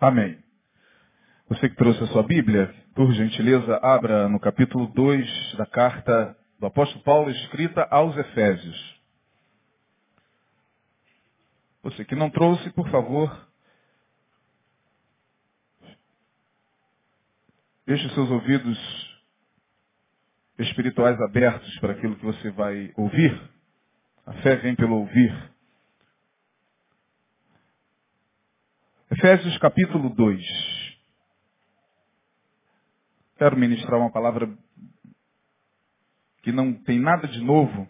Amém. Você que trouxe a sua Bíblia, por gentileza, abra no capítulo 2 da carta do apóstolo Paulo escrita aos Efésios. Você que não trouxe, por favor, deixe seus ouvidos espirituais abertos para aquilo que você vai ouvir. A fé vem pelo ouvir. Efésios capítulo 2. Quero ministrar uma palavra que não tem nada de novo,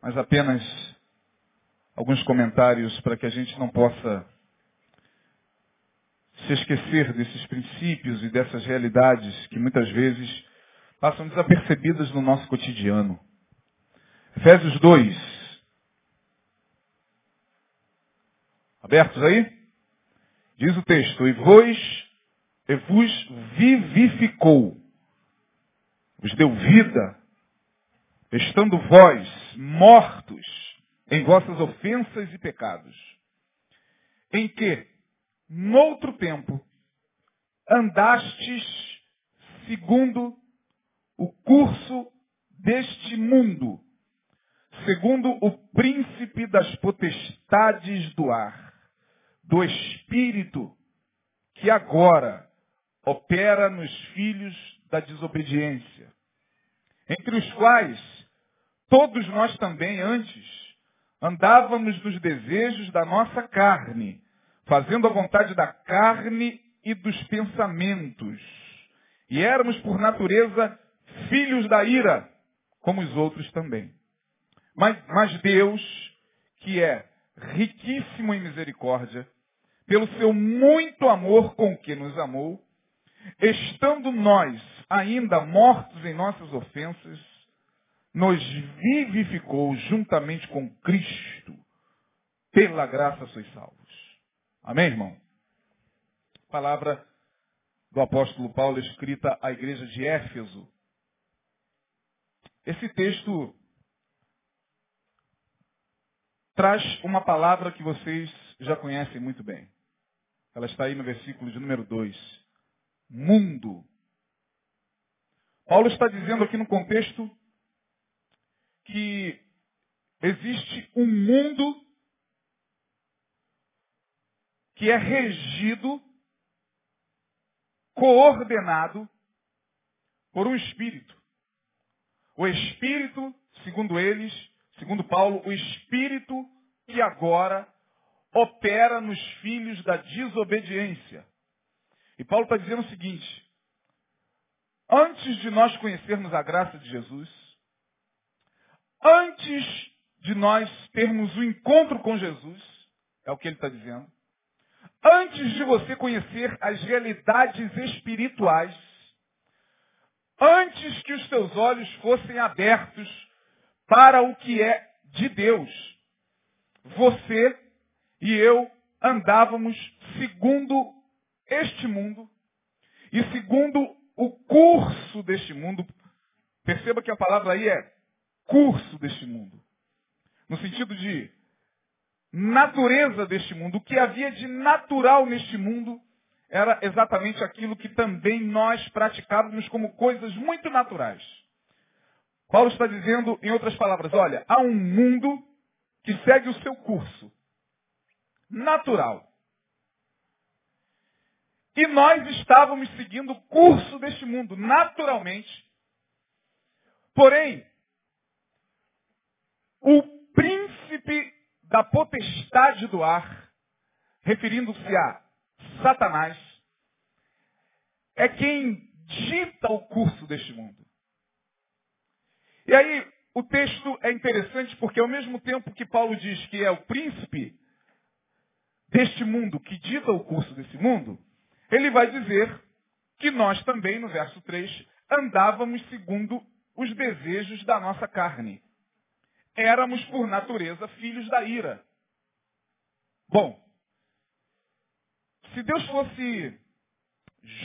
mas apenas alguns comentários para que a gente não possa se esquecer desses princípios e dessas realidades que muitas vezes passam desapercebidas no nosso cotidiano. Efésios 2. Abertos aí? Diz o texto, e vos, e vos vivificou, vos deu vida, estando vós mortos em vossas ofensas e pecados, em que, noutro tempo, andastes segundo o curso deste mundo, segundo o príncipe das potestades do ar do Espírito que agora opera nos filhos da desobediência, entre os quais todos nós também antes andávamos nos desejos da nossa carne, fazendo a vontade da carne e dos pensamentos. E éramos, por natureza, filhos da ira, como os outros também. Mas, mas Deus, que é riquíssimo em misericórdia, pelo seu muito amor com que nos amou, estando nós ainda mortos em nossas ofensas, nos vivificou juntamente com Cristo. Pela graça sois salvos. Amém, irmão? Palavra do apóstolo Paulo escrita à igreja de Éfeso. Esse texto traz uma palavra que vocês já conhecem muito bem. Ela está aí no versículo de número 2. Mundo. Paulo está dizendo aqui no contexto que existe um mundo que é regido, coordenado por um espírito. O espírito, segundo eles, segundo Paulo, o espírito que agora opera nos filhos da desobediência. E Paulo está dizendo o seguinte, antes de nós conhecermos a graça de Jesus, antes de nós termos o um encontro com Jesus, é o que ele está dizendo, antes de você conhecer as realidades espirituais, antes que os teus olhos fossem abertos para o que é de Deus, você e eu andávamos segundo este mundo e segundo o curso deste mundo. Perceba que a palavra aí é curso deste mundo. No sentido de natureza deste mundo. O que havia de natural neste mundo era exatamente aquilo que também nós praticávamos como coisas muito naturais. Paulo está dizendo, em outras palavras, olha, há um mundo que segue o seu curso natural. E nós estávamos seguindo o curso deste mundo, naturalmente. Porém, o príncipe da potestade do ar, referindo-se a Satanás, é quem dita o curso deste mundo. E aí, o texto é interessante porque ao mesmo tempo que Paulo diz que é o príncipe deste mundo, que dita o curso desse mundo, ele vai dizer que nós também, no verso 3, andávamos segundo os desejos da nossa carne. Éramos, por natureza, filhos da ira. Bom, se Deus fosse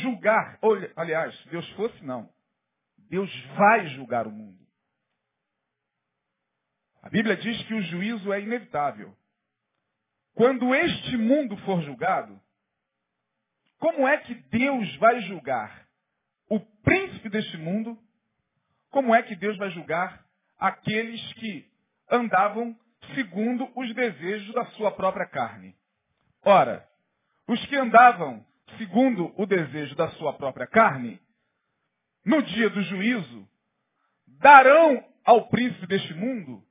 julgar, ou, aliás, se Deus fosse não, Deus vai julgar o mundo. A Bíblia diz que o juízo é inevitável. Quando este mundo for julgado, como é que Deus vai julgar o príncipe deste mundo? Como é que Deus vai julgar aqueles que andavam segundo os desejos da sua própria carne? Ora, os que andavam segundo o desejo da sua própria carne, no dia do juízo, darão ao príncipe deste mundo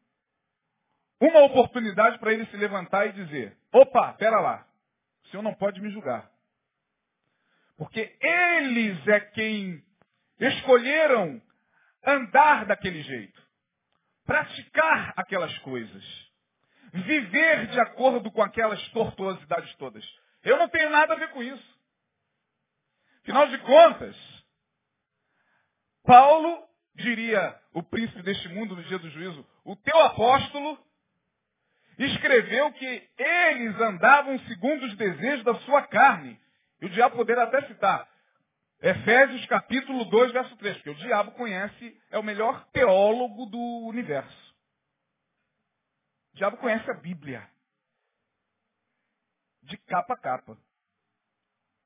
uma oportunidade para ele se levantar e dizer: opa, pera lá, o senhor não pode me julgar. Porque eles é quem escolheram andar daquele jeito, praticar aquelas coisas, viver de acordo com aquelas tortuosidades todas. Eu não tenho nada a ver com isso. Afinal de contas, Paulo diria o príncipe deste mundo no dia do juízo, o teu apóstolo escreveu que eles andavam segundo os desejos da sua carne. E o diabo poderá até citar Efésios capítulo 2, verso 3, porque o diabo conhece, é o melhor teólogo do universo. O diabo conhece a Bíblia. De capa a capa.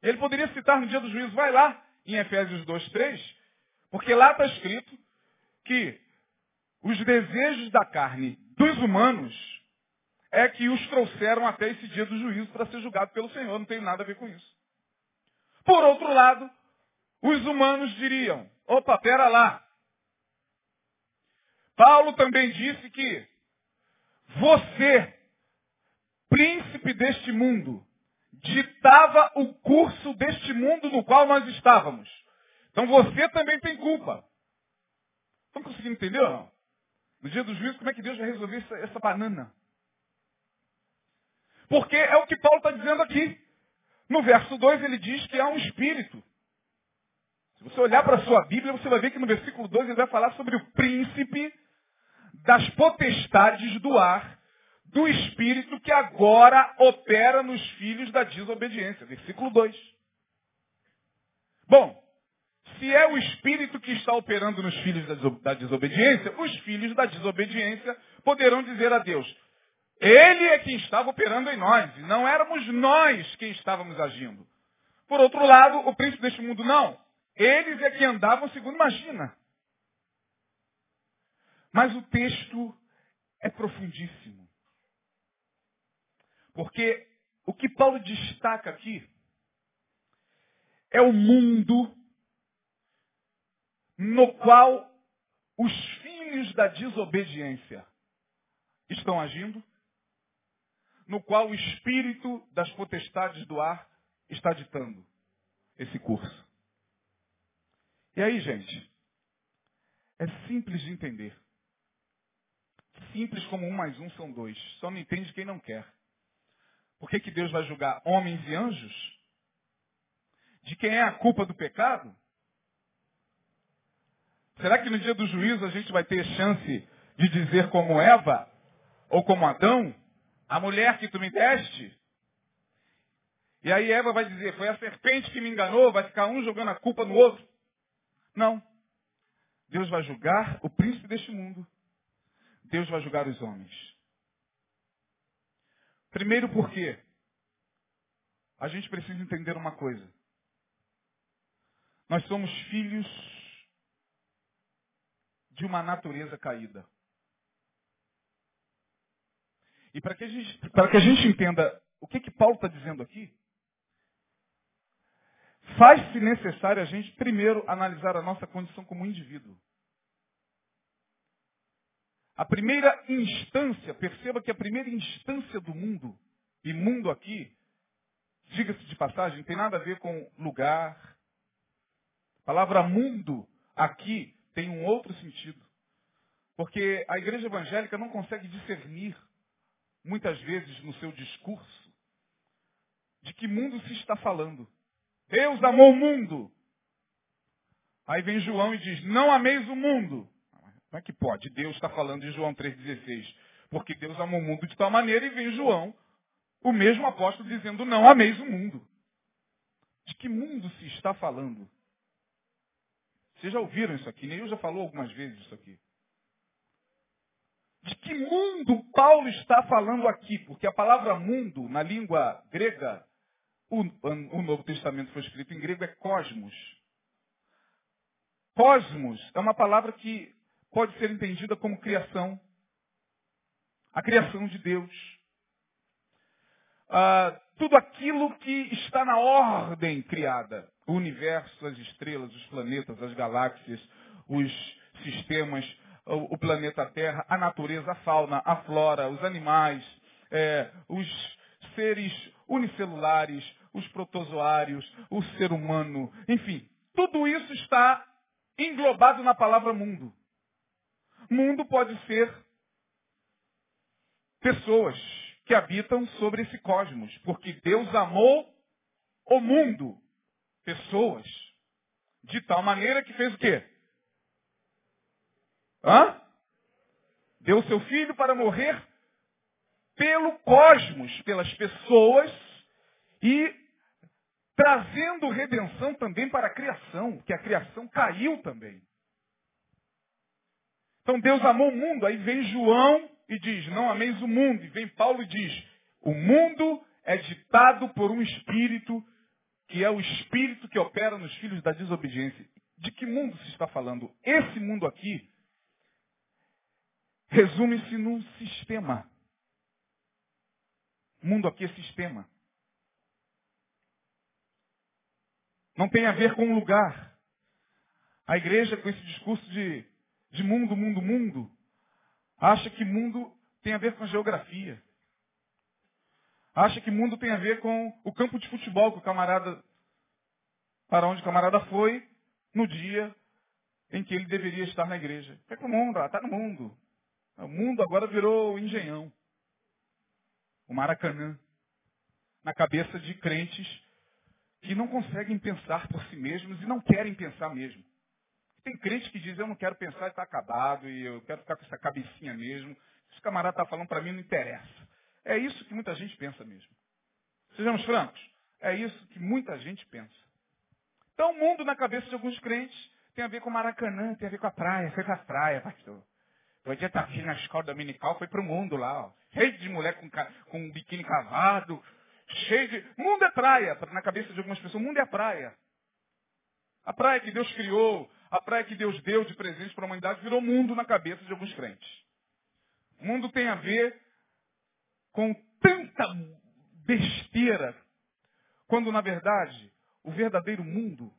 Ele poderia citar no dia do juízo, vai lá, em Efésios 2, 3, porque lá está escrito que os desejos da carne dos humanos é que os trouxeram até esse dia do juízo para ser julgado pelo Senhor. Não tem nada a ver com isso. Por outro lado, os humanos diriam, opa, pera lá. Paulo também disse que você, príncipe deste mundo, ditava o curso deste mundo no qual nós estávamos. Então você também tem culpa. Estão conseguindo entender não? No dia do juízo, como é que Deus vai resolver essa, essa banana? Porque é o que Paulo está dizendo aqui. No verso 2 ele diz que há um espírito. Se você olhar para a sua Bíblia, você vai ver que no versículo 2 ele vai falar sobre o príncipe das potestades do ar, do espírito que agora opera nos filhos da desobediência. Versículo 2. Bom, se é o espírito que está operando nos filhos da desobediência, os filhos da desobediência poderão dizer a Deus, ele é quem estava operando em nós, não éramos nós quem estávamos agindo. Por outro lado, o príncipe deste mundo não. Eles é que andavam segundo imagina. Mas o texto é profundíssimo. Porque o que Paulo destaca aqui é o mundo no qual os filhos da desobediência estão agindo, no qual o espírito das potestades do ar está ditando esse curso. E aí, gente, é simples de entender. Simples como um mais um são dois. Só não entende quem não quer. Por que, que Deus vai julgar homens e anjos? De quem é a culpa do pecado? Será que no dia do juízo a gente vai ter chance de dizer como Eva ou como Adão, a mulher que tu me deste? E aí Eva vai dizer, foi a serpente que me enganou, vai ficar um jogando a culpa no outro. Não. Deus vai julgar o príncipe deste mundo. Deus vai julgar os homens. Primeiro porque a gente precisa entender uma coisa. Nós somos filhos de uma natureza caída. E para que, a gente, para que a gente entenda o que, que Paulo está dizendo aqui, faz-se necessário a gente primeiro analisar a nossa condição como indivíduo. A primeira instância, perceba que a primeira instância do mundo, e mundo aqui, diga-se de passagem, tem nada a ver com lugar. A palavra mundo aqui tem um outro sentido. Porque a igreja evangélica não consegue discernir, muitas vezes no seu discurso, de que mundo se está falando. Deus amou o mundo. Aí vem João e diz, não ameis o mundo. Como é que pode? Deus está falando de João 3,16. Porque Deus amou o mundo de tal maneira e vem João, o mesmo apóstolo, dizendo, não ameis o mundo. De que mundo se está falando? Vocês já ouviram isso aqui? Neil já falou algumas vezes isso aqui. De que mundo Paulo está falando aqui? Porque a palavra mundo, na língua grega o, o Novo Testamento foi escrito em grego é cosmos. Cosmos é uma palavra que pode ser entendida como criação. A criação de Deus. Ah, tudo aquilo que está na ordem criada. O universo, as estrelas, os planetas, as galáxias, os sistemas, o, planeta Terra, a natureza, a fauna, a flora, os animais, é, os seres unicelulares, os protozoários, o ser humano, enfim, tudo isso está englobado na palavra mundo. Mundo pode ser pessoas que habitam sobre esse cosmos, porque Deus amou o mundo, pessoas, de tal maneira que fez o quê? Hã? Deu seu filho para morrer pelo cosmos, pelas pessoas e trazendo redenção também para a criação, que a criação caiu também. Então Deus amou o mundo, aí vem João e diz, não ameis o mundo, e vem Paulo e diz, o mundo é ditado por um espírito que é o espírito que opera nos filhos da desobediência. De que mundo se está falando? Esse mundo aqui resume-se num sistema. O mundo aqui é sistema. Não tem a ver com lugar. A igreja, com esse discurso de, de mundo, mundo, mundo, acha que mundo tem a ver com geografia. Acha que mundo tem a ver com o campo de futebol que o camarada, para onde o camarada foi no dia em que ele deveria estar na igreja. É com o mundo, está no mundo. O mundo agora virou o engenhão. O Maracanã. Na cabeça de crentes que não conseguem pensar por si mesmos e não querem pensar mesmo. Tem crente que diz, eu não quero pensar e está acabado, e eu quero ficar com essa cabecinha mesmo. Esse camarada está falando para mim, não interessa. É isso que muita gente pensa mesmo. Sejamos francos, é isso que muita gente pensa. Então o mundo na cabeça de alguns crentes tem a ver com Maracanã, tem a ver com a praia, foi para a praia, pastor. O dia tá aqui na escola dominical, foi para o mundo lá, ó. cheio de mulher com, com um biquíni cavado, cheio de. Mundo é praia, na cabeça de algumas pessoas, mundo é praia. A praia que Deus criou, a praia que Deus deu de presente para a humanidade, virou mundo na cabeça de alguns crentes. Mundo tem a ver com tanta besteira, quando na verdade o verdadeiro mundo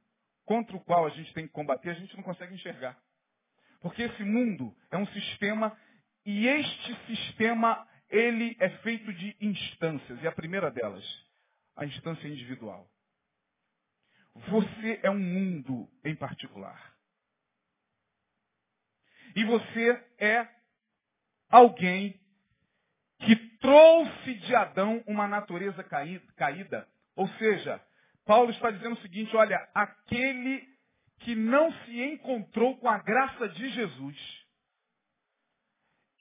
contra o qual a gente tem que combater, a gente não consegue enxergar. Porque esse mundo é um sistema e este sistema ele é feito de instâncias. E a primeira delas, a instância individual. Você é um mundo em particular. E você é alguém que trouxe de Adão uma natureza caída. Ou seja, Paulo está dizendo o seguinte, olha, aquele que não se encontrou com a graça de Jesus,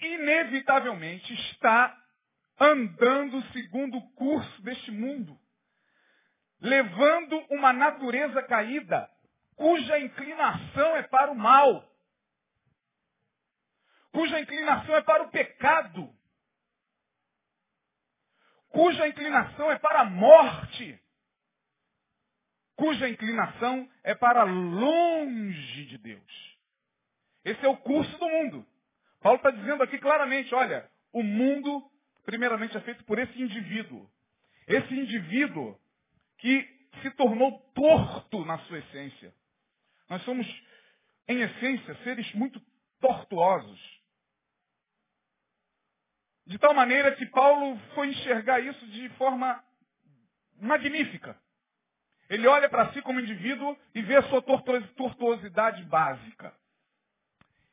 inevitavelmente está andando segundo o curso deste mundo, levando uma natureza caída, cuja inclinação é para o mal, cuja inclinação é para o pecado, cuja inclinação é para a morte cuja inclinação é para longe de Deus. Esse é o curso do mundo. Paulo está dizendo aqui claramente, olha, o mundo, primeiramente, é feito por esse indivíduo. Esse indivíduo que se tornou torto na sua essência. Nós somos, em essência, seres muito tortuosos. De tal maneira que Paulo foi enxergar isso de forma magnífica. Ele olha para si como indivíduo e vê a sua tortuosidade básica.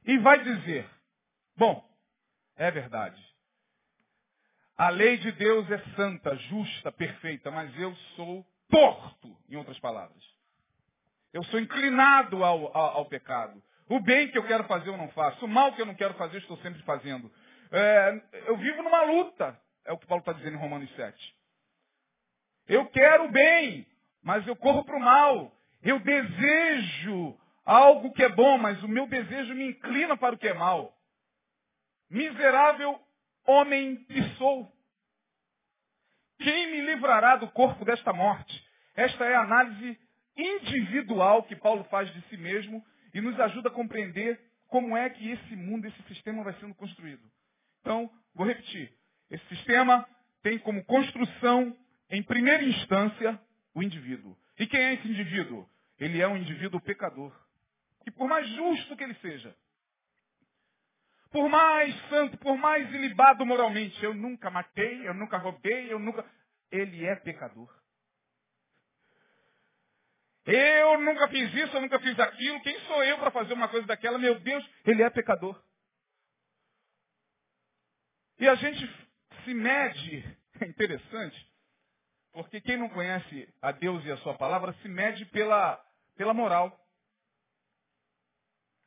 E vai dizer, bom, é verdade. A lei de Deus é santa, justa, perfeita, mas eu sou torto, em outras palavras. Eu sou inclinado ao, ao, ao pecado. O bem que eu quero fazer eu não faço. O mal que eu não quero fazer eu estou sempre fazendo. É, eu vivo numa luta. É o que Paulo está dizendo em Romanos 7. Eu quero o bem, mas eu corro para o mal. Eu desejo algo que é bom, mas o meu desejo me inclina para o que é mal. Miserável homem que sou. Quem me livrará do corpo desta morte? Esta é a análise individual que Paulo faz de si mesmo e nos ajuda a compreender como é que esse mundo, esse sistema vai sendo construído. Então, vou repetir. Esse sistema tem como construção, em primeira instância, o indivíduo. E quem é esse indivíduo? Ele é um indivíduo pecador. E por mais justo que ele seja, por mais santo, por mais ilibado moralmente, eu nunca matei, eu nunca roubei, eu nunca. Ele é pecador. Eu nunca fiz isso, eu nunca fiz aquilo. Quem sou eu para fazer uma coisa daquela? Meu Deus, ele é pecador. E a gente se mede, é interessante, porque quem não conhece a Deus e a sua palavra se mede pela, pela moral.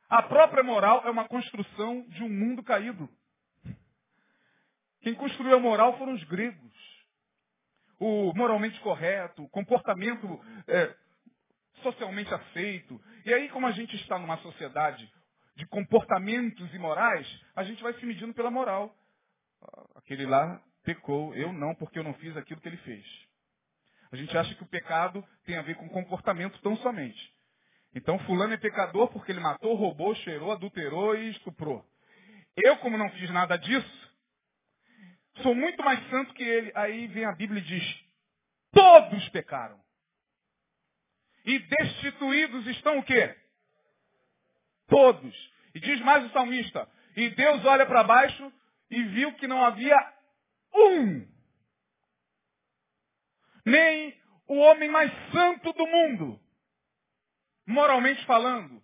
A própria moral é uma construção de um mundo caído. Quem construiu a moral foram os gregos. O moralmente correto, o comportamento é, socialmente aceito. E aí, como a gente está numa sociedade de comportamentos imorais, a gente vai se medindo pela moral. Aquele lá pecou, eu não, porque eu não fiz aquilo que ele fez. A gente acha que o pecado tem a ver com comportamento tão somente. Então, fulano é pecador porque ele matou, roubou, cheirou, adulterou e estuprou. Eu, como não fiz nada disso, sou muito mais santo que ele. Aí vem a Bíblia e diz, todos pecaram. E destituídos estão o quê? Todos. E diz mais o salmista, e Deus olha para baixo e viu que não havia um. Nem o homem mais santo do mundo moralmente falando.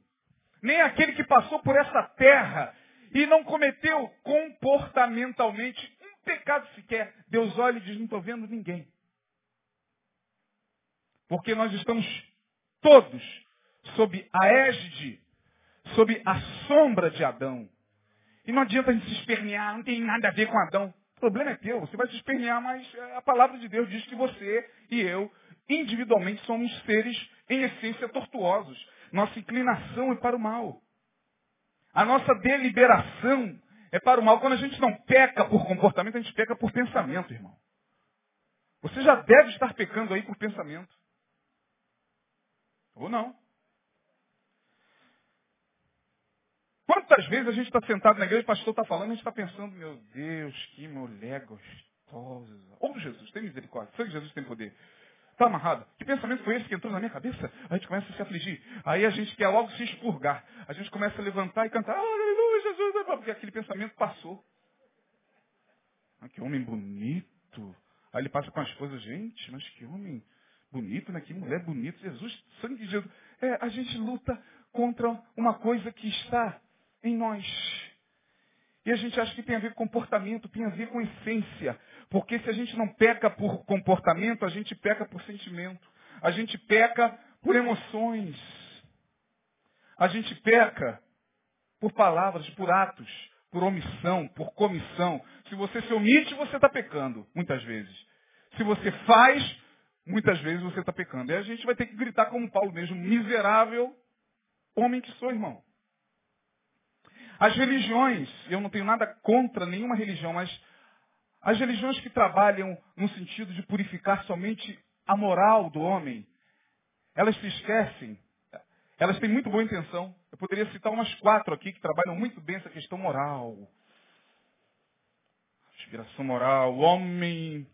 Nem aquele que passou por essa terra e não cometeu comportamentalmente um pecado sequer. Deus olha e diz, não estou vendo ninguém. Porque nós estamos todos sob a égide, sob a sombra de Adão. E não adianta a gente se espernear, não tem nada a ver com Adão. O problema é teu, você vai se espernear, mas a palavra de Deus diz que você e eu individualmente somos seres, em essência, tortuosos. Nossa inclinação é para o mal. A nossa deliberação é para o mal. Quando a gente não peca por comportamento, a gente peca por pensamento, irmão. Você já deve estar pecando aí por pensamento. Ou não. Quantas vezes a gente está sentado na igreja, o pastor está falando, a gente está pensando, meu Deus, que mulher gostosa. Ou oh, Jesus, tem misericórdia. Sei que Jesus tem poder. Está amarrado. Que pensamento foi esse que entrou na minha cabeça? A gente começa a se afligir. Aí a gente quer logo se expurgar. A gente começa a levantar e cantar, aleluia, Jesus, porque aquele pensamento passou. Ah, que homem bonito. Aí ele passa com as coisas, gente, mas que homem bonito, né? Que mulher bonita. Jesus, sangue de Jesus. É, a gente luta contra uma coisa que está em nós. E a gente acha que tem a ver com comportamento, tem a ver com essência. Porque se a gente não peca por comportamento, a gente peca por sentimento. A gente peca por emoções. A gente peca por palavras, por atos, por omissão, por comissão. Se você se omite, você está pecando, muitas vezes. Se você faz, muitas vezes você está pecando. E a gente vai ter que gritar como Paulo mesmo, miserável homem que sou, irmão. As religiões, eu não tenho nada contra nenhuma religião, mas as religiões que trabalham no sentido de purificar somente a moral do homem, elas se esquecem, elas têm muito boa intenção. Eu poderia citar umas quatro aqui que trabalham muito bem essa questão moral. Inspiração moral. O homem,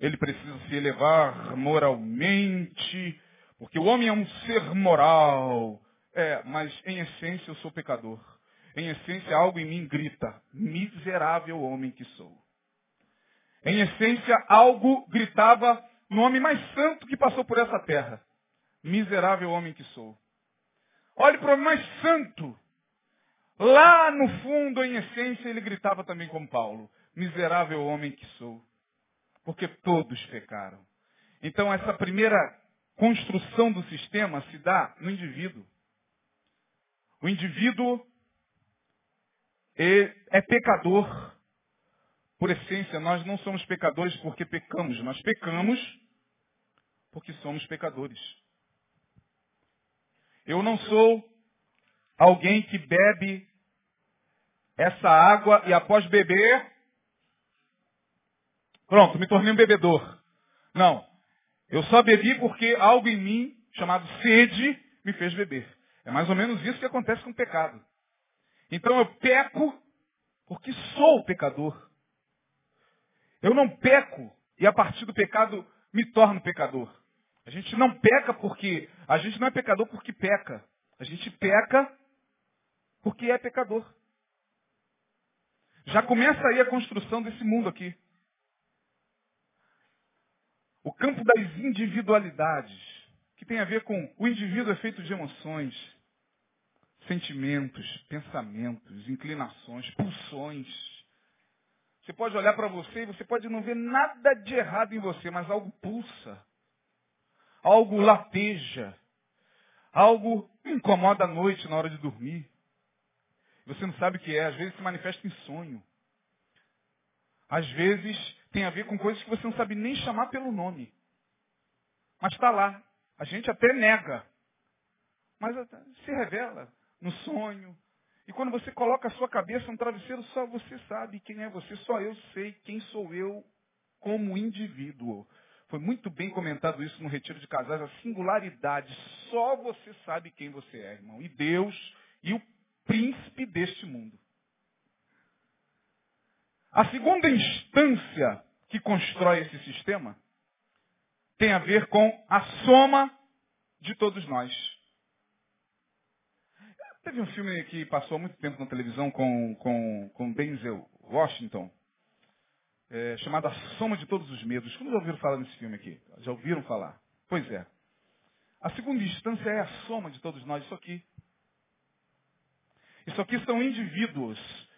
ele precisa se elevar moralmente, porque o homem é um ser moral. É, mas em essência eu sou pecador. Em essência algo em mim grita, miserável homem que sou. Em essência, algo gritava no homem mais santo que passou por essa terra. Miserável homem que sou. Olhe para o homem mais santo. Lá no fundo, em essência, ele gritava também como Paulo. Miserável homem que sou. Porque todos pecaram. Então, essa primeira construção do sistema se dá no indivíduo. O indivíduo é pecador por essência, nós não somos pecadores porque pecamos, nós pecamos porque somos pecadores. Eu não sou alguém que bebe essa água e após beber, pronto, me tornei um bebedor. Não. Eu só bebi porque algo em mim, chamado sede, me fez beber. É mais ou menos isso que acontece com o pecado. Então eu peco porque sou pecador. Eu não peco e a partir do pecado me torno pecador. A gente não peca porque. A gente não é pecador porque peca. A gente peca porque é pecador. Já começa aí a construção desse mundo aqui. O campo das individualidades, que tem a ver com o indivíduo é feito de emoções, sentimentos, pensamentos, inclinações, pulsões. Você pode olhar para você e você pode não ver nada de errado em você, mas algo pulsa. Algo lateja. Algo incomoda à noite na hora de dormir. Você não sabe o que é. Às vezes se manifesta em sonho. Às vezes tem a ver com coisas que você não sabe nem chamar pelo nome. Mas está lá. A gente até nega. Mas se revela no sonho. E quando você coloca a sua cabeça no travesseiro, só você sabe quem é você, só eu sei quem sou eu como indivíduo. Foi muito bem comentado isso no retiro de casais, a singularidade. Só você sabe quem você é, irmão. E Deus e o príncipe deste mundo. A segunda instância que constrói esse sistema tem a ver com a soma de todos nós. Teve um filme que passou muito tempo na televisão com, com, com Denzel Washington, é, chamado A Soma de Todos os Medos. Como já ouviram falar nesse filme aqui? Já ouviram falar? Pois é. A segunda instância é a soma de todos nós, isso aqui. Isso aqui são indivíduos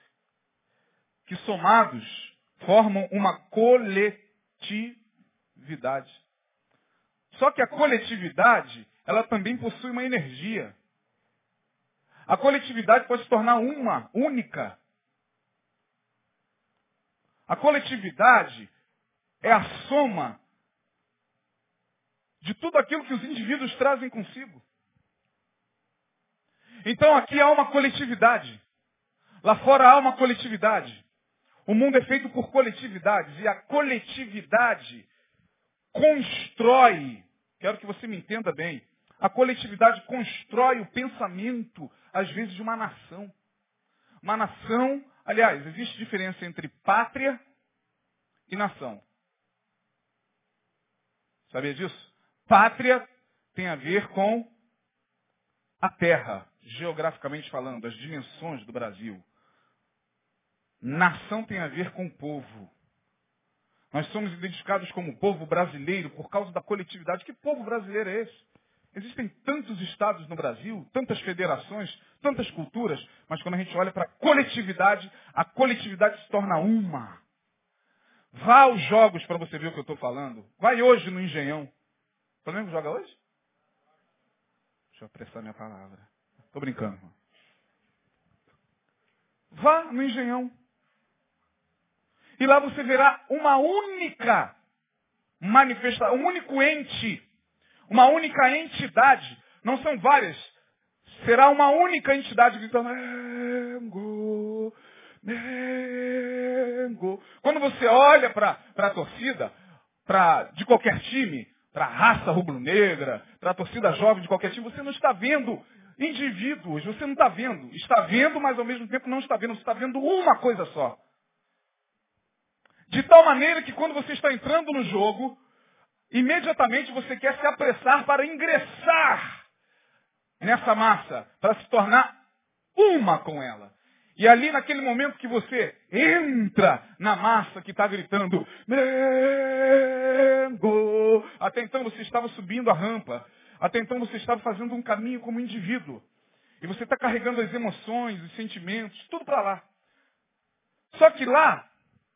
que somados formam uma coletividade. Só que a coletividade, ela também possui uma energia. A coletividade pode se tornar uma, única. A coletividade é a soma de tudo aquilo que os indivíduos trazem consigo. Então aqui há uma coletividade. Lá fora há uma coletividade. O mundo é feito por coletividades e a coletividade constrói, quero que você me entenda bem, a coletividade constrói o pensamento, às vezes, de uma nação. Uma nação, aliás, existe diferença entre pátria e nação. Sabia disso? Pátria tem a ver com a terra, geograficamente falando, as dimensões do Brasil. Nação tem a ver com o povo. Nós somos identificados como povo brasileiro por causa da coletividade. Que povo brasileiro é esse? Existem tantos estados no Brasil, tantas federações, tantas culturas, mas quando a gente olha para a coletividade, a coletividade se torna uma. Vá aos jogos para você ver o que eu estou falando. Vai hoje no Engenhão. O Flamengo joga hoje? Deixa eu apressar minha palavra. Estou brincando. Vá no Engenhão. E lá você verá uma única manifestação, um único ente uma única entidade. Não são várias. Será uma única entidade gritando, Mengo, Mengo. Quando você olha para a torcida, pra, de qualquer time, para a raça rubro-negra, para a torcida jovem de qualquer time, você não está vendo indivíduos, você não está vendo. Está vendo, mas ao mesmo tempo não está vendo. Você está vendo uma coisa só. De tal maneira que quando você está entrando no jogo, imediatamente você quer se apressar para ingressar nessa massa, para se tornar uma com ela. E ali naquele momento que você entra na massa que está gritando, Mengo, até então você estava subindo a rampa, até então você estava fazendo um caminho como indivíduo. E você está carregando as emoções, os sentimentos, tudo para lá. Só que lá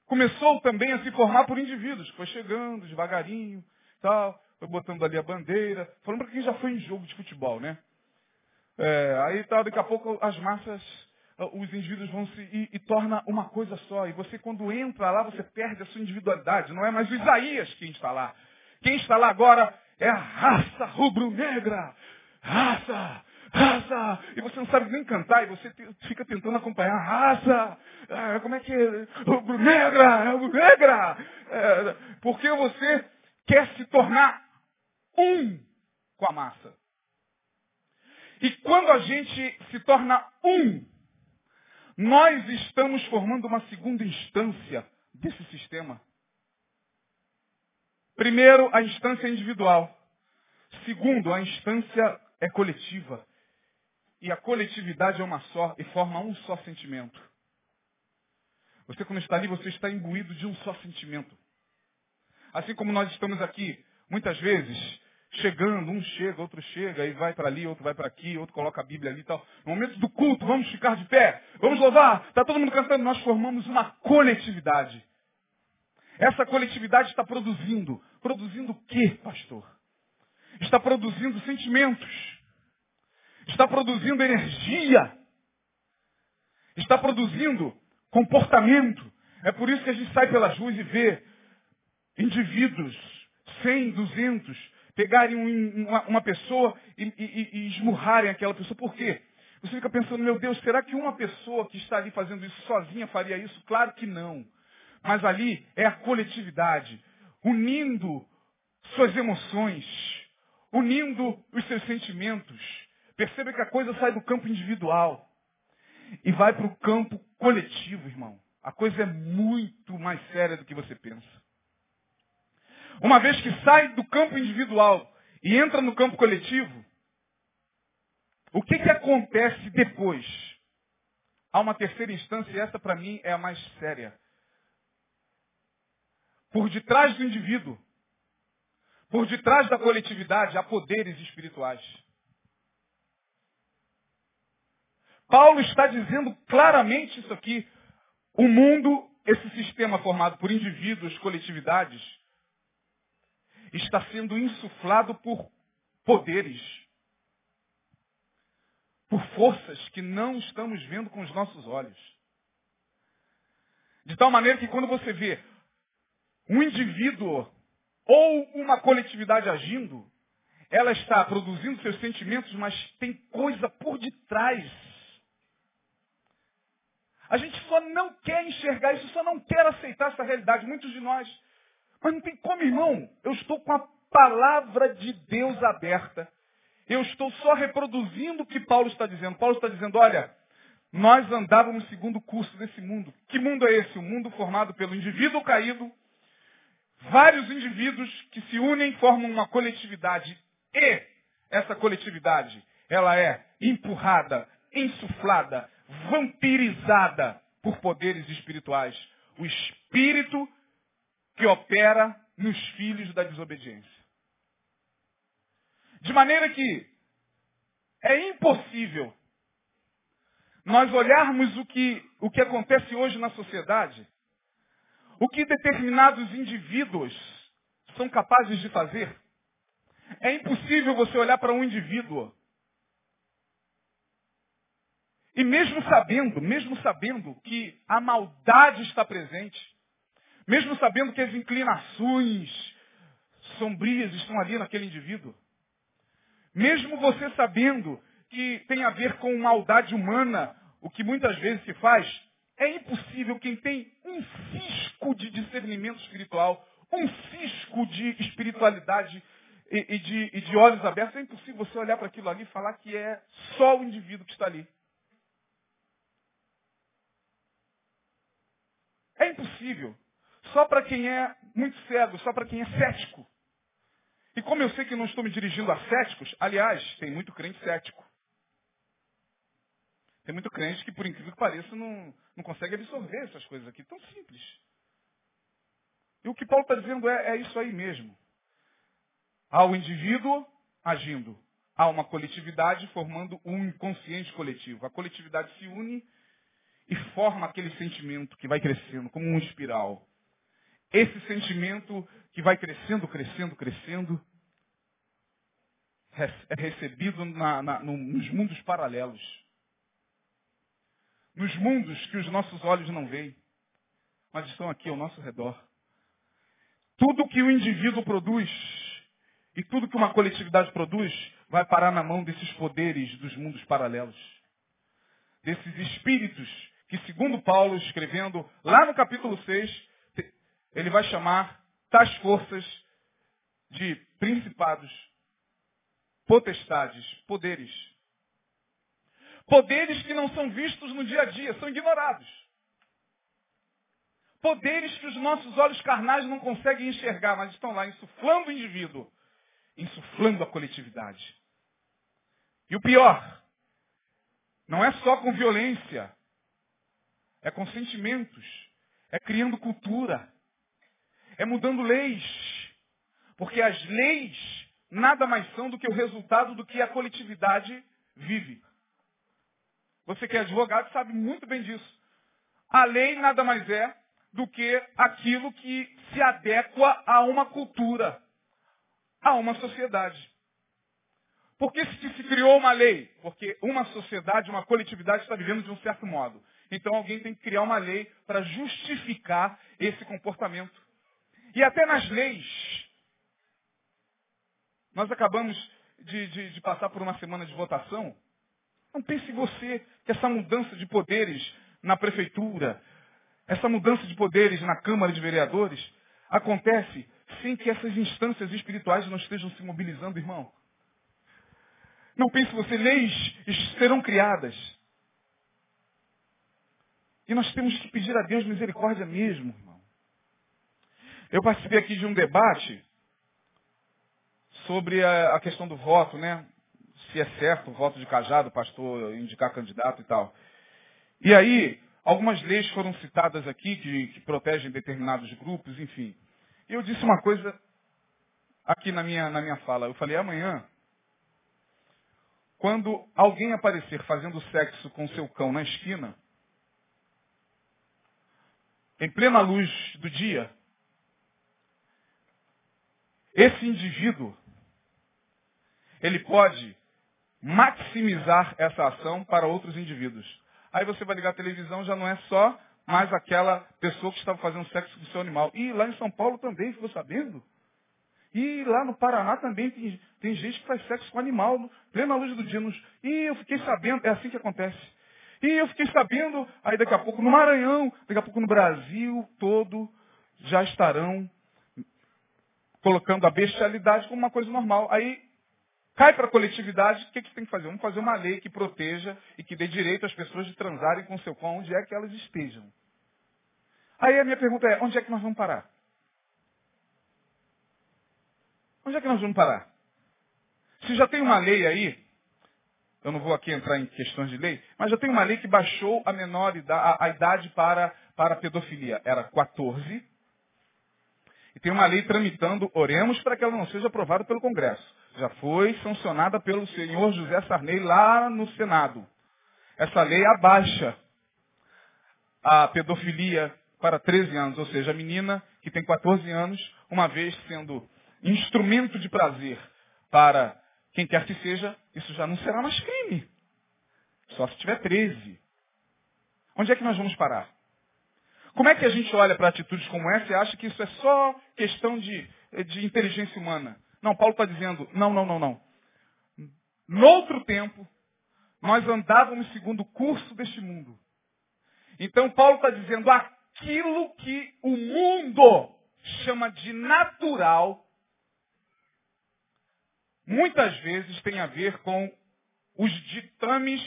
começou também a se formar por indivíduos, foi chegando devagarinho, tal, foi botando ali a bandeira, falando para quem já foi em jogo de futebol, né? É, aí tal, daqui a pouco as massas, ah, os indivíduos vão se e, e, torna uma coisa só. E você quando entra lá, você perde a sua individualidade. Não é mais o Isaías quem está lá. Quem está lá agora é a raça rubro-negra. Raça, raça. E você não sabe nem cantar, e você fica tentando acompanhar. Raça, é, como é que é? Rubro-negra, rubro-negra. É, porque você quer se tornar um com a massa. E quando a gente se torna um, nós estamos formando uma segunda instância desse sistema. Primeiro, a instância individual. Segundo, a instância é coletiva. E a coletividade é uma só e forma um só sentimento. Você, quando está ali, você está imbuído de um só sentimento. Assim como nós estamos aqui, muitas vezes, chegando, um chega, outro chega, e vai para ali, outro vai para aqui, outro coloca a Bíblia ali e tal. No momento do culto, vamos ficar de pé, vamos louvar, está todo mundo cantando, nós formamos uma coletividade. Essa coletividade está produzindo. Produzindo o quê, pastor? Está produzindo sentimentos. Está produzindo energia. Está produzindo comportamento. É por isso que a gente sai pelas ruas e vê indivíduos, 100, 200, pegarem um, uma, uma, pessoa e, e, e esmurrarem aquela pessoa. Por quê? Você fica pensando, meu Deus, será que uma pessoa que está ali fazendo isso sozinha faria isso? Claro que não. Mas ali é a coletividade, unindo suas emoções, unindo os seus sentimentos. Perceba que a coisa sai do campo individual e vai para o campo coletivo, irmão. A coisa é muito mais séria do que você pensa. Uma vez que sai do campo individual e entra no campo coletivo, o que, que acontece depois? Há uma terceira instância e essa para mim é a mais séria. Por detrás do indivíduo, por detrás da coletividade, há poderes espirituais. Paulo está dizendo claramente isso aqui. O mundo, esse sistema formado por indivíduos, coletividades, está sendo insuflado por poderes, por forças que não estamos vendo com os nossos olhos. De tal maneira que quando você vê um indivíduo ou uma coletividade agindo, ela está produzindo seus sentimentos, mas tem coisa por detrás. A gente só não quer enxergar isso, só não quer aceitar essa realidade. Muitos de nós mas não tem como, irmão. Eu estou com a palavra de Deus aberta. Eu estou só reproduzindo o que Paulo está dizendo. Paulo está dizendo, olha, nós andávamos segundo o curso desse mundo. Que mundo é esse? O um mundo formado pelo indivíduo caído, vários indivíduos que se unem formam uma coletividade. E essa coletividade, ela é empurrada, insuflada, vampirizada por poderes espirituais. O espírito que opera nos filhos da desobediência. De maneira que é impossível nós olharmos o que, o que acontece hoje na sociedade, o que determinados indivíduos são capazes de fazer. É impossível você olhar para um indivíduo e mesmo sabendo, mesmo sabendo que a maldade está presente, mesmo sabendo que as inclinações sombrias estão ali naquele indivíduo. Mesmo você sabendo que tem a ver com maldade humana, o que muitas vezes se faz, é impossível quem tem um cisco de discernimento espiritual, um cisco de espiritualidade e, e, de, e de olhos abertos, é impossível você olhar para aquilo ali e falar que é só o indivíduo que está ali. É impossível só para quem é muito cego, só para quem é cético. E como eu sei que não estou me dirigindo a céticos, aliás, tem muito crente cético. Tem muito crente que, por incrível que pareça, não, não consegue absorver essas coisas aqui. Tão simples. E o que Paulo está dizendo é, é isso aí mesmo. Há o indivíduo agindo. Há uma coletividade formando um inconsciente coletivo. A coletividade se une e forma aquele sentimento que vai crescendo, como uma espiral. Esse sentimento que vai crescendo, crescendo, crescendo, é recebido na, na, nos mundos paralelos. Nos mundos que os nossos olhos não veem, mas estão aqui ao nosso redor. Tudo que o indivíduo produz e tudo que uma coletividade produz vai parar na mão desses poderes dos mundos paralelos. Desses espíritos que, segundo Paulo, escrevendo lá no capítulo 6, ele vai chamar tais forças de principados, potestades, poderes. Poderes que não são vistos no dia a dia, são ignorados. Poderes que os nossos olhos carnais não conseguem enxergar, mas estão lá insuflando o indivíduo, insuflando a coletividade. E o pior, não é só com violência, é com sentimentos, é criando cultura, é mudando leis. Porque as leis nada mais são do que o resultado do que a coletividade vive. Você que é advogado sabe muito bem disso. A lei nada mais é do que aquilo que se adequa a uma cultura, a uma sociedade. Por que se criou uma lei? Porque uma sociedade, uma coletividade está vivendo de um certo modo. Então alguém tem que criar uma lei para justificar esse comportamento. E até nas leis. Nós acabamos de, de, de passar por uma semana de votação. Não pense você que essa mudança de poderes na prefeitura, essa mudança de poderes na Câmara de Vereadores, acontece sem que essas instâncias espirituais não estejam se mobilizando, irmão. Não pense você, leis serão criadas. E nós temos que pedir a Deus misericórdia mesmo, irmão. Eu participei aqui de um debate sobre a, a questão do voto, né? Se é certo o voto de cajado, pastor indicar candidato e tal. E aí, algumas leis foram citadas aqui que, que protegem determinados grupos, enfim. Eu disse uma coisa aqui na minha, na minha fala. Eu falei, amanhã, quando alguém aparecer fazendo sexo com seu cão na esquina, em plena luz do dia, esse indivíduo, ele pode maximizar essa ação para outros indivíduos. Aí você vai ligar a televisão, já não é só mais aquela pessoa que estava fazendo sexo com o seu animal. E lá em São Paulo também, ficou sabendo? E lá no Paraná também tem, tem gente que faz sexo com animal, plena luz do dia. Nos... E eu fiquei sabendo, é assim que acontece. E eu fiquei sabendo, aí daqui a pouco no Maranhão, daqui a pouco no Brasil todo, já estarão colocando a bestialidade como uma coisa normal. Aí cai para a coletividade, o que, que tem que fazer? Vamos fazer uma lei que proteja e que dê direito às pessoas de transarem com seu cão onde é que elas estejam. Aí a minha pergunta é, onde é que nós vamos parar? Onde é que nós vamos parar? Se já tem uma lei aí, eu não vou aqui entrar em questões de lei, mas já tem uma lei que baixou a menor idade, a, a idade para, para a pedofilia. Era 14. E tem uma lei tramitando, oremos para que ela não seja aprovada pelo Congresso. Já foi sancionada pelo senhor José Sarney lá no Senado. Essa lei abaixa a pedofilia para 13 anos, ou seja, a menina que tem 14 anos, uma vez sendo instrumento de prazer para quem quer que seja, isso já não será mais crime. Só se tiver 13. Onde é que nós vamos parar? Como é que a gente olha para atitudes como essa e acha que isso é só questão de, de inteligência humana? Não, Paulo está dizendo, não, não, não, não. Noutro tempo, nós andávamos segundo o curso deste mundo. Então Paulo está dizendo, aquilo que o mundo chama de natural, muitas vezes tem a ver com os ditames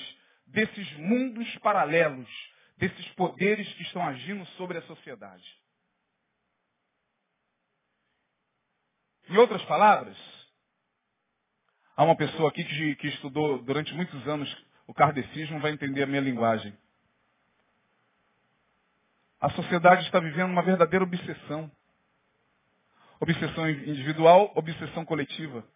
desses mundos paralelos, desses poderes que estão agindo sobre a sociedade. Em outras palavras, há uma pessoa aqui que, que estudou durante muitos anos o kardecismo, vai entender a minha linguagem. A sociedade está vivendo uma verdadeira obsessão. Obsessão individual, obsessão coletiva.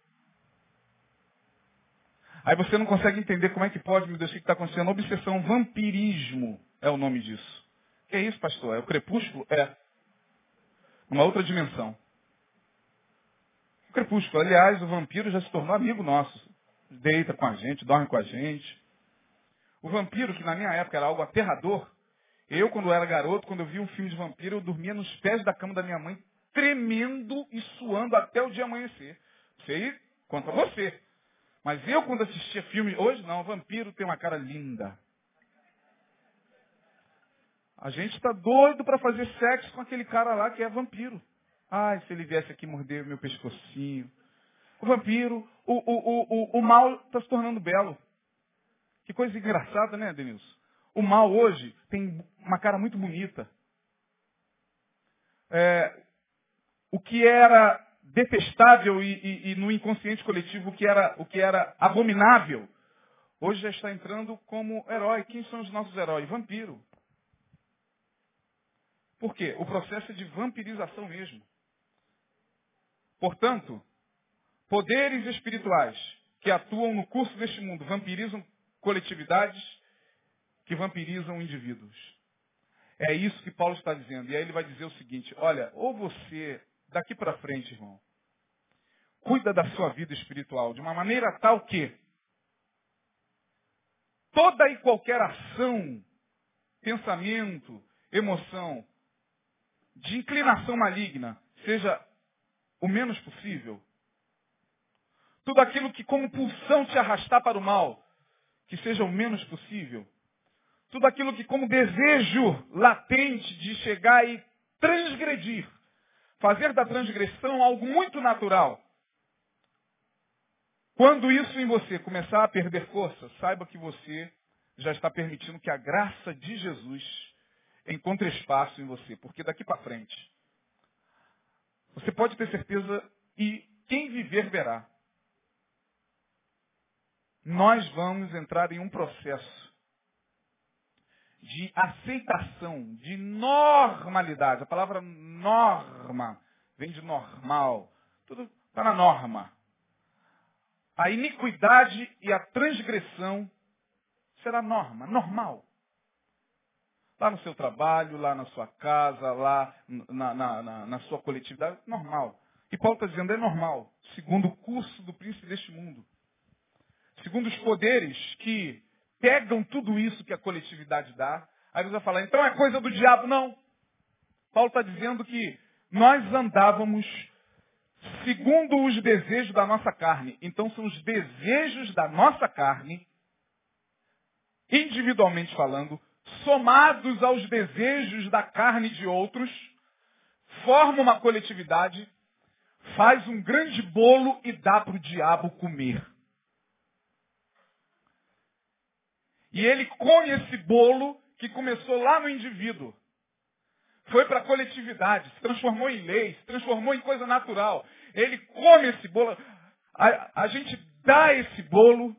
Aí você não consegue entender como é que pode, meu Deus, o que está acontecendo. Obsessão, vampirismo é o nome disso. Que é isso, pastor? É o crepúsculo? É. Uma outra dimensão. O crepúsculo, aliás, o vampiro já se tornou amigo nosso. Deita com a gente, dorme com a gente. O vampiro, que na minha época era algo aterrador, eu, quando era garoto, quando eu vi um filme de vampiro, eu dormia nos pés da cama da minha mãe, tremendo e suando até o dia amanhecer. Sei quanto a você. Mas eu, quando assistia filme, hoje não, vampiro tem uma cara linda. A gente está doido para fazer sexo com aquele cara lá que é vampiro. Ai, se ele viesse aqui morder meu pescocinho. O vampiro, o, o, o, o, mal está se tornando belo. Que coisa engraçada, né, Denilson? O mal hoje tem uma cara muito bonita. É, o que era detestável e, e, e, no inconsciente coletivo o que, era, o que era abominável, hoje já está entrando como herói. Quem são os nossos heróis? Vampiro. Por quê? O processo é de vampirização mesmo. Portanto, poderes espirituais que atuam no curso deste mundo vampirizam coletividades que vampirizam indivíduos. É isso que Paulo está dizendo. E aí ele vai dizer o seguinte: olha, ou você, daqui para frente, irmão, cuida da sua vida espiritual de uma maneira tal que toda e qualquer ação, pensamento, emoção, de inclinação maligna, seja o menos possível. Tudo aquilo que como pulsão te arrastar para o mal, que seja o menos possível. Tudo aquilo que como desejo latente de chegar e transgredir, fazer da transgressão algo muito natural. Quando isso em você começar a perder força, saiba que você já está permitindo que a graça de Jesus encontre espaço em você, porque daqui para frente você pode ter certeza e quem viver verá nós vamos entrar em um processo de aceitação, de normalidade. A palavra norma vem de normal. Tudo está na norma. A iniquidade e a transgressão será norma, normal. Lá no seu trabalho, lá na sua casa, lá na, na, na, na sua coletividade, normal. E Paulo está dizendo, é normal, segundo o curso do príncipe deste mundo segundo os poderes que pegam tudo isso que a coletividade dá. Aí você vai falar, então é coisa do diabo. Não. Paulo está dizendo que nós andávamos segundo os desejos da nossa carne. Então são os desejos da nossa carne, individualmente falando, somados aos desejos da carne de outros, formam uma coletividade, faz um grande bolo e dá para o diabo comer. E ele come esse bolo que começou lá no indivíduo. Foi para a coletividade, se transformou em lei, se transformou em coisa natural. Ele come esse bolo. A, a gente dá esse bolo,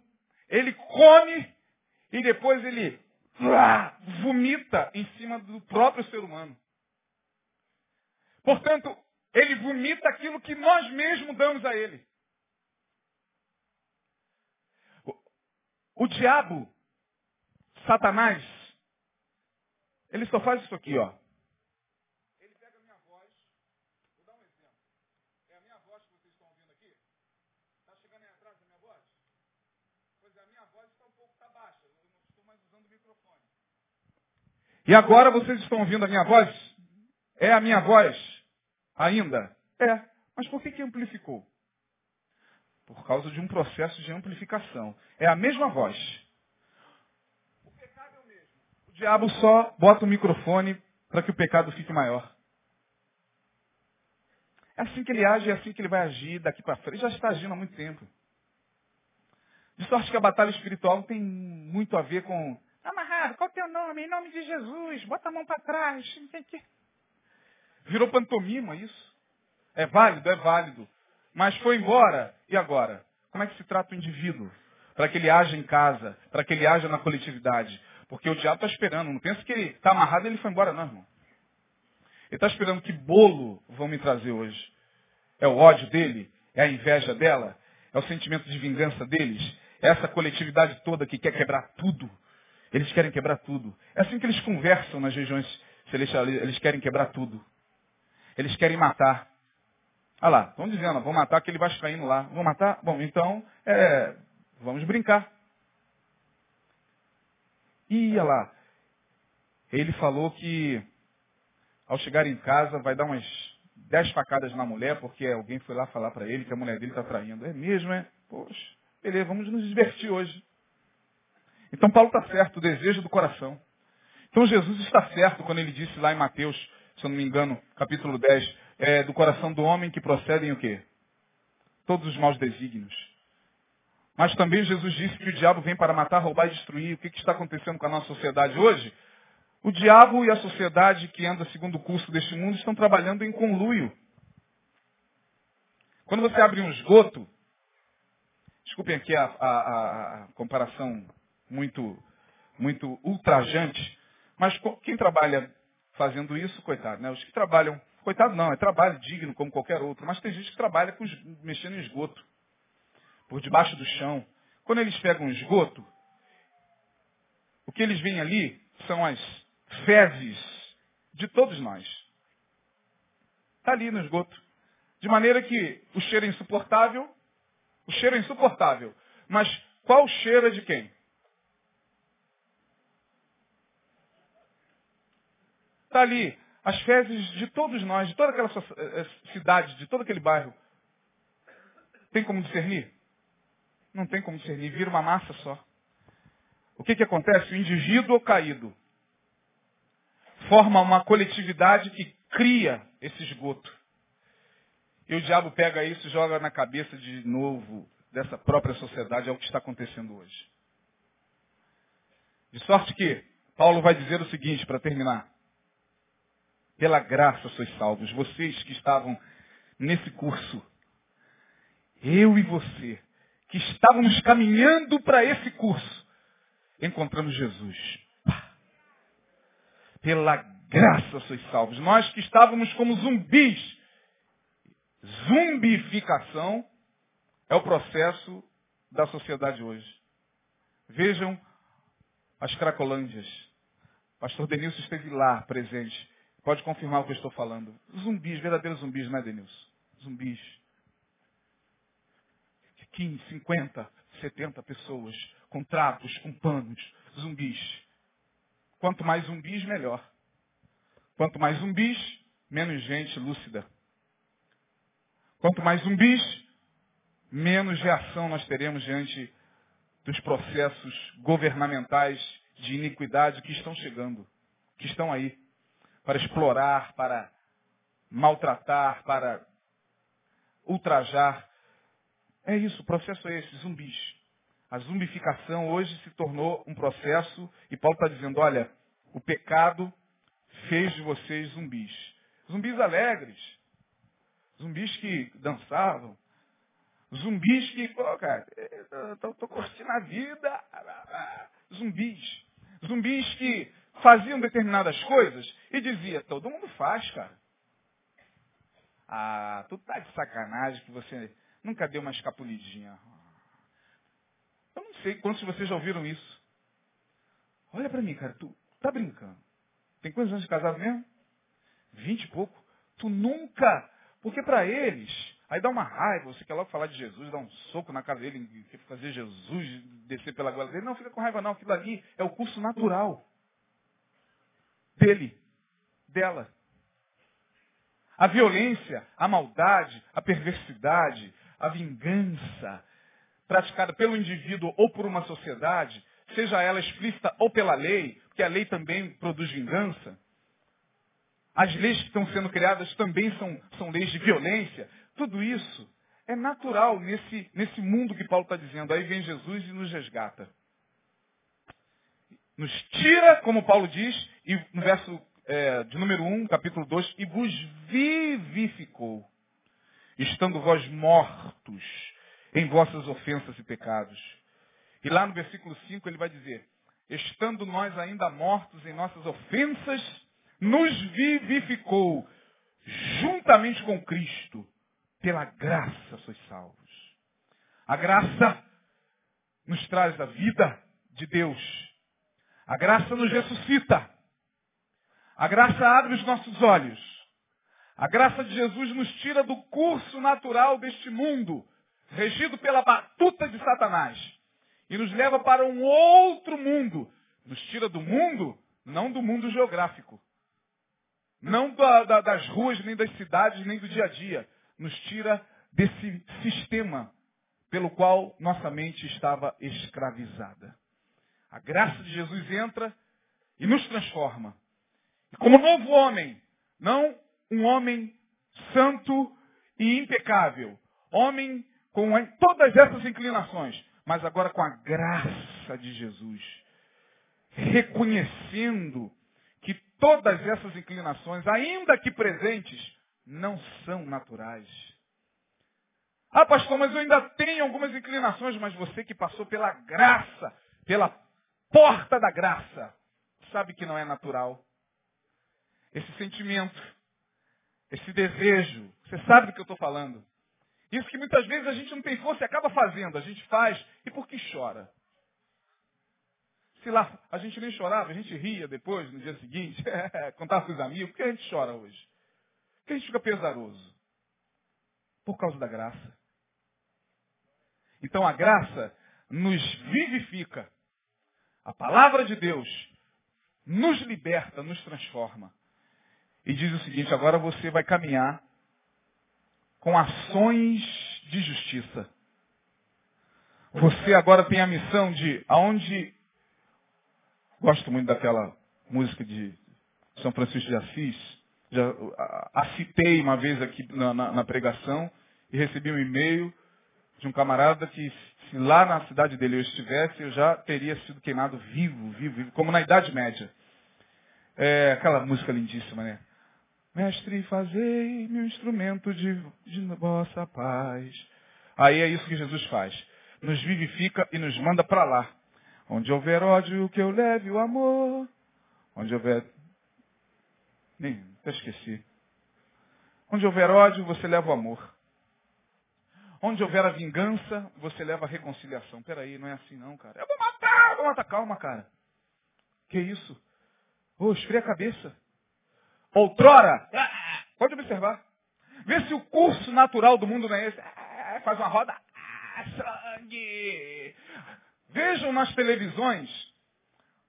ele come e depois ele vomita em cima do próprio ser humano. Portanto, ele vomita aquilo que nós mesmos damos a ele. O, o diabo Satanás, ele só faz isso aqui, ó. Ele pega a minha voz, vou dar um exemplo. É a minha voz que vocês estão ouvindo aqui? Está chegando aí atrás da minha voz? Pois é, a minha voz está um pouco tá baixa, eu não estou mais usando o microfone. E agora vocês estão ouvindo a minha voz? É a minha voz ainda? É. Mas por que, que amplificou? Por causa de um processo de amplificação. É a mesma voz diabo só bota o microfone para que o pecado fique maior. É assim que ele age, é assim que ele vai agir daqui para frente. Ele já está agindo há muito tempo. De sorte que a batalha espiritual tem muito a ver com. Amarrado, qual é o teu nome? Em nome de Jesus, bota a mão para trás. Virou pantomima isso. É válido, é válido. Mas foi embora. E agora? Como é que se trata o indivíduo? Para que ele haja em casa, para que ele haja na coletividade. Porque o diabo está esperando. Não pensa que ele está amarrado e ele foi embora, não, irmão. Ele está esperando que bolo vão me trazer hoje. É o ódio dele? É a inveja dela? É o sentimento de vingança deles? É essa coletividade toda que quer quebrar tudo? Eles querem quebrar tudo. É assim que eles conversam nas regiões celestiais. Eles querem quebrar tudo. Eles querem matar. Olha lá, estão dizendo, vão matar aquele vascaíno lá. Vão matar? Bom, então, é, vamos brincar. Ia lá. Ele falou que ao chegar em casa vai dar umas dez facadas na mulher, porque alguém foi lá falar para ele que a mulher dele está traindo. É mesmo, é? Poxa, beleza, vamos nos divertir hoje. Então Paulo está certo, o desejo do coração. Então Jesus está certo quando ele disse lá em Mateus, se eu não me engano, capítulo 10, é, do coração do homem que procedem o quê? Todos os maus desígnios. Mas também Jesus disse que o diabo vem para matar, roubar e destruir. O que, que está acontecendo com a nossa sociedade hoje? O diabo e a sociedade que anda segundo o curso deste mundo estão trabalhando em conluio. Quando você abre um esgoto, desculpem aqui a, a, a comparação muito, muito ultrajante, mas quem trabalha fazendo isso, coitado, né? Os que trabalham, coitado não, é trabalho digno como qualquer outro, mas tem gente que trabalha com, mexendo em esgoto, por debaixo do chão. Quando eles pegam esgoto, o que eles veem ali são as fezes de todos nós. Está ali no esgoto. De maneira que o cheiro é insuportável, o cheiro é insuportável. Mas qual cheiro é de quem? Está ali as fezes de todos nós, de toda aquela eh, eh, cidade, de todo aquele bairro. Tem como discernir? Não tem como discernir, vira uma massa só. O que, que acontece? O indivíduo caído forma uma coletividade que cria esse esgoto. E o diabo pega isso e joga na cabeça de novo dessa própria sociedade, é o que está acontecendo hoje. De sorte que Paulo vai dizer o seguinte para terminar. Pela graça sois salvos, vocês que estavam nesse curso, eu e você, que estávamos caminhando para esse curso, encontramos Jesus. Pela graça sois salvos. Nós que estávamos como zumbis Zumbificação é o processo da sociedade hoje. Vejam as Cracolândias. Pastor Denilson esteve lá presente. Pode confirmar o que eu estou falando. Zumbis, verdadeiros zumbis, não é, Denilson? Zumbis. 15, 50, 70 pessoas, com trapos, com panos, zumbis. Quanto mais zumbis, melhor. Quanto mais zumbis, menos gente lúcida. Quanto mais zumbis, menos reação nós teremos diante dos processos governamentais de iniquidade que estão chegando, que estão aí, para explorar, para maltratar, para ultrajar. É isso, o processo é esse, zumbis. A zumbificação hoje se tornou um processo, e Paulo está dizendo, olha, o pecado fez de vocês zumbis. Zumbis alegres, Zumbis que dançavam. Zumbis que, pô, cara, tô curtindo a vida. Zumbis. Zumbis que faziam determinadas coisas e dizia, todo mundo faz, cara. Ah, tu tá de sacanagem que você nunca deu uma escapulidinha. Eu não sei quantos de vocês já ouviram isso. Olha para mim, cara, tu tá brincando. Tem quantos anos de casado mesmo? Vinte e pouco. Tu nunca porque para eles, aí dá uma raiva, você quer logo falar de Jesus, dar um soco na cara dele, fazer Jesus descer pela goela dele. Não, fica com raiva não, aquilo ali é o curso natural dele, dela. A violência, a maldade, a perversidade, a vingança, praticada pelo indivíduo ou por uma sociedade, seja ela explícita ou pela lei, porque a lei também produz vingança, as leis que estão sendo criadas também são, são leis de violência. Tudo isso é natural nesse, nesse mundo que Paulo está dizendo. Aí vem Jesus e nos resgata. Nos tira, como Paulo diz, e no verso é, de número 1, capítulo 2, e vos vivificou, estando vós mortos em vossas ofensas e pecados. E lá no versículo 5 ele vai dizer, estando nós ainda mortos em nossas ofensas nos vivificou juntamente com Cristo. Pela graça sois salvos. A graça nos traz a vida de Deus. A graça nos ressuscita. A graça abre os nossos olhos. A graça de Jesus nos tira do curso natural deste mundo, regido pela batuta de Satanás, e nos leva para um outro mundo. Nos tira do mundo, não do mundo geográfico, não da, da, das ruas, nem das cidades, nem do dia a dia. Nos tira desse sistema pelo qual nossa mente estava escravizada. A graça de Jesus entra e nos transforma. E como novo homem, não um homem santo e impecável. Homem com todas essas inclinações, mas agora com a graça de Jesus. Reconhecendo que todas essas inclinações, ainda que presentes, não são naturais. Ah, pastor, mas eu ainda tenho algumas inclinações, mas você que passou pela graça, pela porta da graça, sabe que não é natural. Esse sentimento, esse desejo, você sabe do que eu estou falando. Isso que muitas vezes a gente não tem força e acaba fazendo, a gente faz, e por que chora? Se lá a gente nem chorava, a gente ria depois, no dia seguinte, contava com os amigos, por que a gente chora hoje? Por que a gente fica pesaroso? Por causa da graça. Então a graça nos vivifica. A palavra de Deus nos liberta, nos transforma. E diz o seguinte, agora você vai caminhar com ações de justiça. Você agora tem a missão de, aonde, gosto muito daquela música de São Francisco de Assis, já a, a citei uma vez aqui na, na, na pregação e recebi um e-mail de um camarada que se lá na cidade dele eu estivesse, eu já teria sido queimado vivo, vivo, vivo, como na Idade Média. É, aquela música lindíssima, né? Mestre, fazei meu instrumento de, de vossa paz. Aí é isso que Jesus faz. Nos vivifica e nos manda para lá. Onde houver ódio, que eu leve o amor. Onde houver. Nem, até esqueci. Onde houver ódio, você leva o amor. Onde houver a vingança, você leva a reconciliação. Peraí, não é assim não, cara. Eu vou matar, eu vou matar. Calma, cara. Que isso? Ô, oh, esfria a cabeça. Outrora, pode observar. Vê se o curso natural do mundo não é esse. Ah, faz uma roda. Ah, sangue. Vejam nas televisões,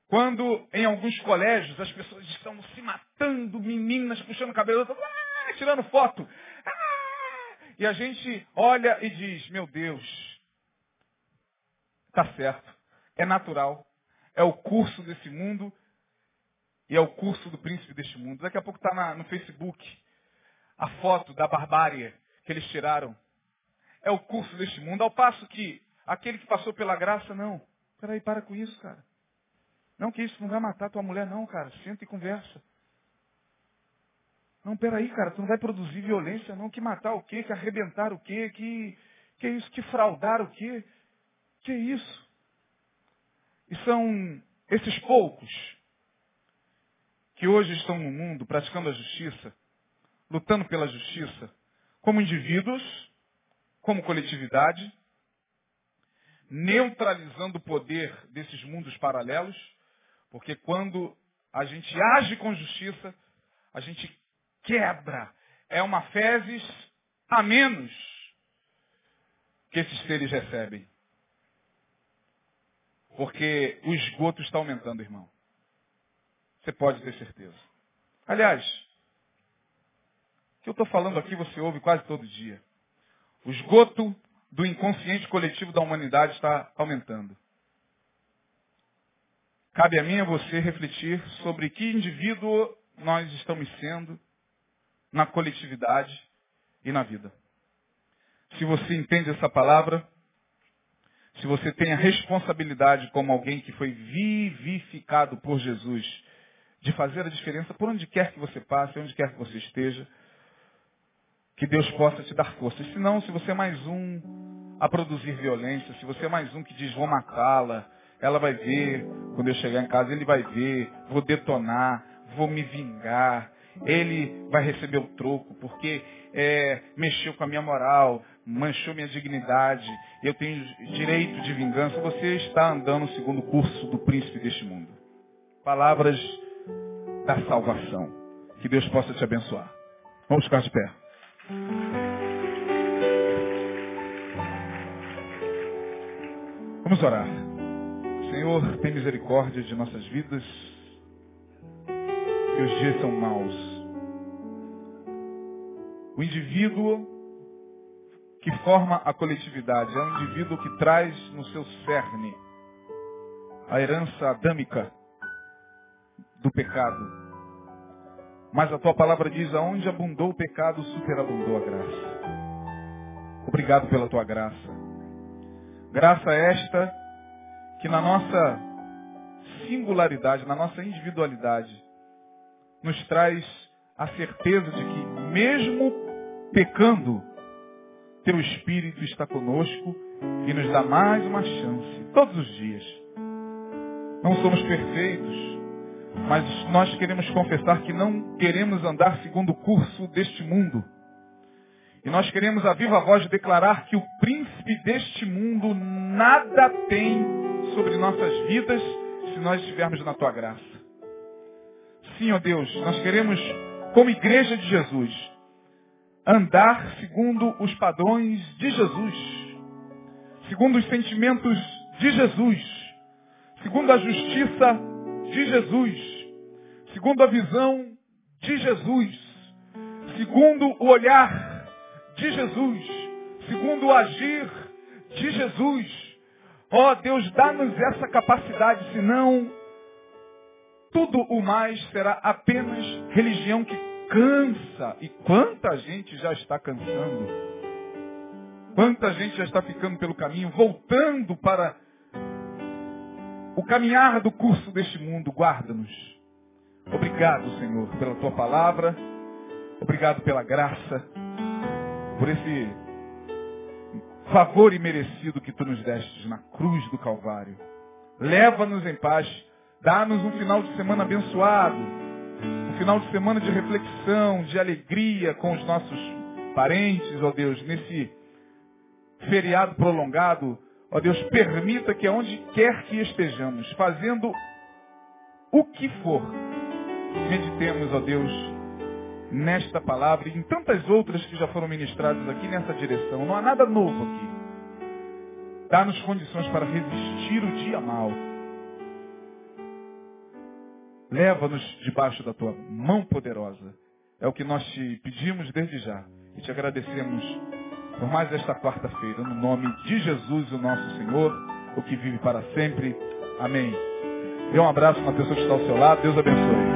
quando em alguns colégios as pessoas estão se matando, meninas puxando o cabelo, ah, tirando foto. E a gente olha e diz, meu Deus, está certo, é natural, é o curso desse mundo e é o curso do príncipe deste mundo. Daqui a pouco está no Facebook a foto da barbárie que eles tiraram. É o curso deste mundo, ao passo que aquele que passou pela graça, não. Peraí, para com isso, cara. Não que isso não vai matar tua mulher, não, cara. Senta e conversa. Não, peraí, cara, tu não vai produzir violência, não. Que matar o quê? Que arrebentar o quê? Que, que isso? Que fraudar o quê? Que isso? E são esses poucos que hoje estão no mundo praticando a justiça, lutando pela justiça, como indivíduos, como coletividade, neutralizando o poder desses mundos paralelos, porque quando a gente age com justiça, a gente quebra. É uma fezes a menos que esses seres recebem. Porque o esgoto está aumentando, irmão. Você pode ter certeza. Aliás, o que eu estou falando aqui você ouve quase todo dia. O esgoto do inconsciente coletivo da humanidade está aumentando. Cabe a mim e a você refletir sobre que indivíduo nós estamos sendo na coletividade e na vida. Se você entende essa palavra, se você tem a responsabilidade como alguém que foi vivificado por Jesus, de fazer a diferença por onde quer que você passe, onde quer que você esteja, que Deus possa te dar força. Se não, se você é mais um a produzir violência, se você é mais um que diz vou matá-la, ela vai ver, quando eu chegar em casa, ele vai ver, vou detonar, vou me vingar, ele vai receber o troco, porque é, mexeu com a minha moral, manchou minha dignidade, eu tenho direito de vingança. Você está andando segundo o curso do príncipe deste mundo. Palavras da salvação. Que Deus possa te abençoar. Vamos ficar de pé. Vamos orar. Senhor, tem misericórdia de nossas vidas que os dias são maus. O indivíduo que forma a coletividade é um indivíduo que traz no seu cerne a herança adâmica do pecado. Mas a tua palavra diz, aonde abundou o pecado, superabundou a graça. Obrigado pela tua graça. Graça esta que na nossa singularidade, na nossa individualidade, nos traz a certeza de que, mesmo pecando, teu Espírito está conosco e nos dá mais uma chance, todos os dias. Não somos perfeitos, mas nós queremos confessar que não queremos andar segundo o curso deste mundo. E nós queremos a viva voz declarar que o príncipe deste mundo nada tem sobre nossas vidas se nós estivermos na tua graça. Sim, ó Deus, nós queremos, como igreja de Jesus, andar segundo os padrões de Jesus, segundo os sentimentos de Jesus, segundo a justiça de Jesus, segundo a visão de Jesus, segundo o olhar de Jesus, segundo o agir de Jesus. Ó oh, Deus, dá-nos essa capacidade, senão tudo o mais será apenas religião que cansa. E quanta gente já está cansando. Quanta gente já está ficando pelo caminho, voltando para o caminhar do curso deste mundo. Guarda-nos. Obrigado, Senhor, pela tua palavra. Obrigado pela graça por esse favor imerecido que tu nos deste na cruz do Calvário. Leva-nos em paz. Dá-nos um final de semana abençoado. Um final de semana de reflexão, de alegria com os nossos parentes, ó Deus, nesse feriado prolongado. Ó Deus, permita que aonde quer que estejamos, fazendo o que for, meditemos, ó Deus, nesta palavra e em tantas outras que já foram ministradas aqui nessa direção. Não há nada novo aqui. Dá-nos condições para resistir o dia mal. Leva-nos debaixo da tua mão poderosa. É o que nós te pedimos desde já. E te agradecemos por mais esta quarta-feira. No nome de Jesus, o nosso Senhor, o que vive para sempre. Amém. Dê um abraço na pessoa que está ao seu lado. Deus abençoe.